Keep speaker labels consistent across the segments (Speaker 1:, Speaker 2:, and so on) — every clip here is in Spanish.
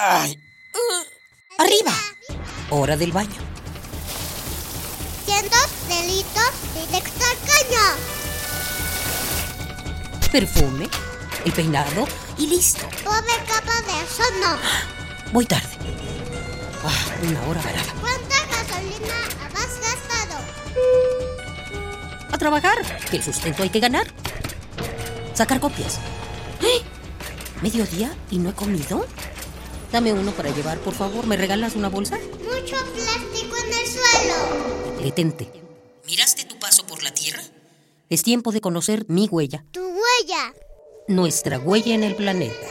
Speaker 1: ¡Ay! ¡Arriba! Hora del baño.
Speaker 2: Cientos delitos directo al caño.
Speaker 1: Perfume, el peinado y listo.
Speaker 2: Pobre capa de eso no.
Speaker 1: Voy tarde. Ah, una hora varada.
Speaker 2: ¿Cuánta gasolina has gastado?
Speaker 1: A trabajar, que el sustento hay que ganar. Sacar copias. ¡Eh! ¿Mediodía y no he comido? Dame uno para llevar, por favor. ¿Me regalas una bolsa?
Speaker 2: Mucho plástico en el suelo.
Speaker 1: Detente. ¿Miraste tu paso por la Tierra? Es tiempo de conocer mi huella.
Speaker 2: Tu huella.
Speaker 1: Nuestra huella en el planeta.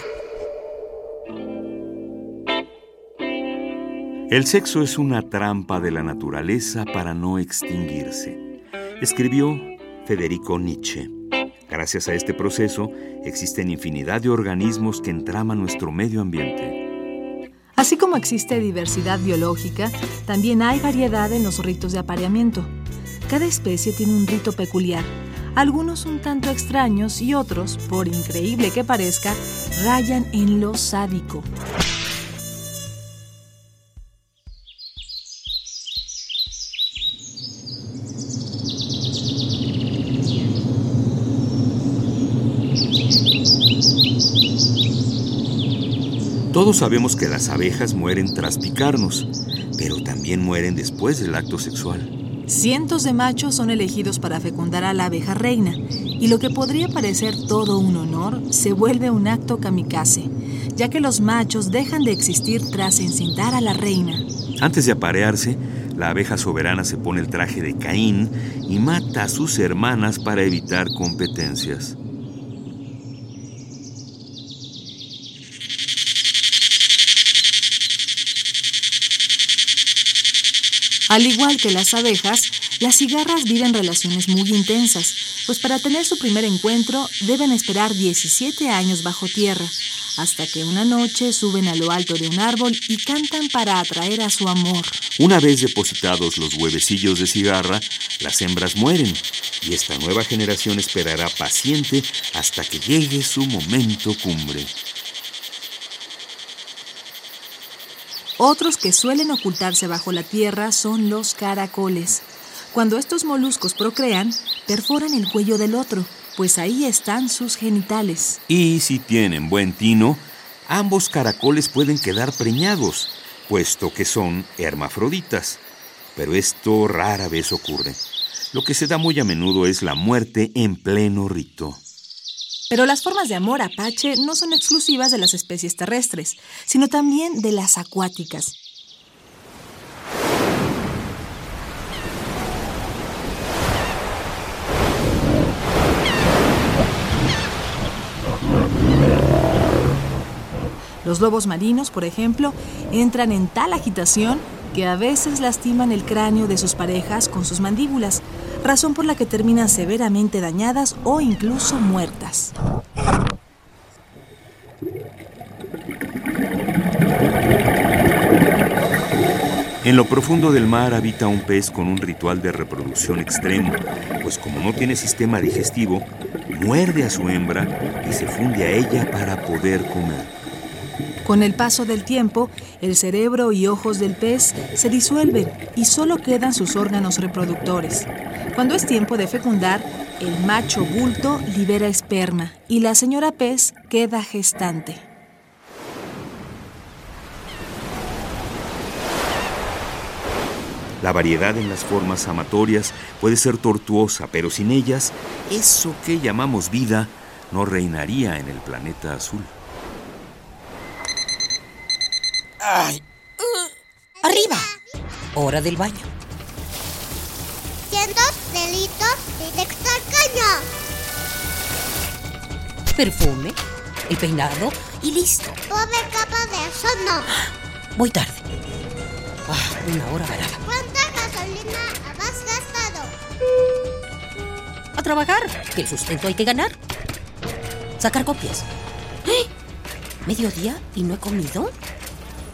Speaker 3: El sexo es una trampa de la naturaleza para no extinguirse, escribió Federico Nietzsche. Gracias a este proceso existen infinidad de organismos que entraman nuestro medio ambiente.
Speaker 4: Así como existe diversidad biológica, también hay variedad en los ritos de apareamiento. Cada especie tiene un rito peculiar, algunos un tanto extraños y otros, por increíble que parezca, rayan en lo sádico.
Speaker 3: Todos sabemos que las abejas mueren tras picarnos, pero también mueren después del acto sexual.
Speaker 4: Cientos de machos son elegidos para fecundar a la abeja reina, y lo que podría parecer todo un honor se vuelve un acto kamikaze, ya que los machos dejan de existir tras encintar a la reina.
Speaker 3: Antes de aparearse, la abeja soberana se pone el traje de Caín y mata a sus hermanas para evitar competencias.
Speaker 4: Al igual que las abejas, las cigarras viven relaciones muy intensas, pues para tener su primer encuentro deben esperar 17 años bajo tierra, hasta que una noche suben a lo alto de un árbol y cantan para atraer a su amor.
Speaker 3: Una vez depositados los huevecillos de cigarra, las hembras mueren y esta nueva generación esperará paciente hasta que llegue su momento cumbre.
Speaker 4: Otros que suelen ocultarse bajo la tierra son los caracoles. Cuando estos moluscos procrean, perforan el cuello del otro, pues ahí están sus genitales.
Speaker 3: Y si tienen buen tino, ambos caracoles pueden quedar preñados, puesto que son hermafroditas. Pero esto rara vez ocurre. Lo que se da muy a menudo es la muerte en pleno rito.
Speaker 4: Pero las formas de amor apache no son exclusivas de las especies terrestres, sino también de las acuáticas. Los lobos marinos, por ejemplo, entran en tal agitación que a veces lastiman el cráneo de sus parejas con sus mandíbulas, razón por la que terminan severamente dañadas o incluso muertas.
Speaker 3: En lo profundo del mar habita un pez con un ritual de reproducción extremo, pues como no tiene sistema digestivo, muerde a su hembra y se funde a ella para poder comer.
Speaker 4: Con el paso del tiempo, el cerebro y ojos del pez se disuelven y solo quedan sus órganos reproductores. Cuando es tiempo de fecundar, el macho bulto libera esperma y la señora pez queda gestante.
Speaker 3: La variedad en las formas amatorias puede ser tortuosa, pero sin ellas, eso que llamamos vida no reinaría en el planeta azul.
Speaker 1: ¡Ay! ¡Arriba! Hora del baño.
Speaker 2: Cientos delitos directo al caño.
Speaker 1: Perfume, el peinado y listo.
Speaker 2: Pobre capa de eso no.
Speaker 1: Voy tarde. Ah, una hora varada.
Speaker 2: ¿Cuánta gasolina has gastado?
Speaker 1: A trabajar, que el sustento hay que ganar. Sacar copias. ¡Eh! ¿Mediodía y no he comido?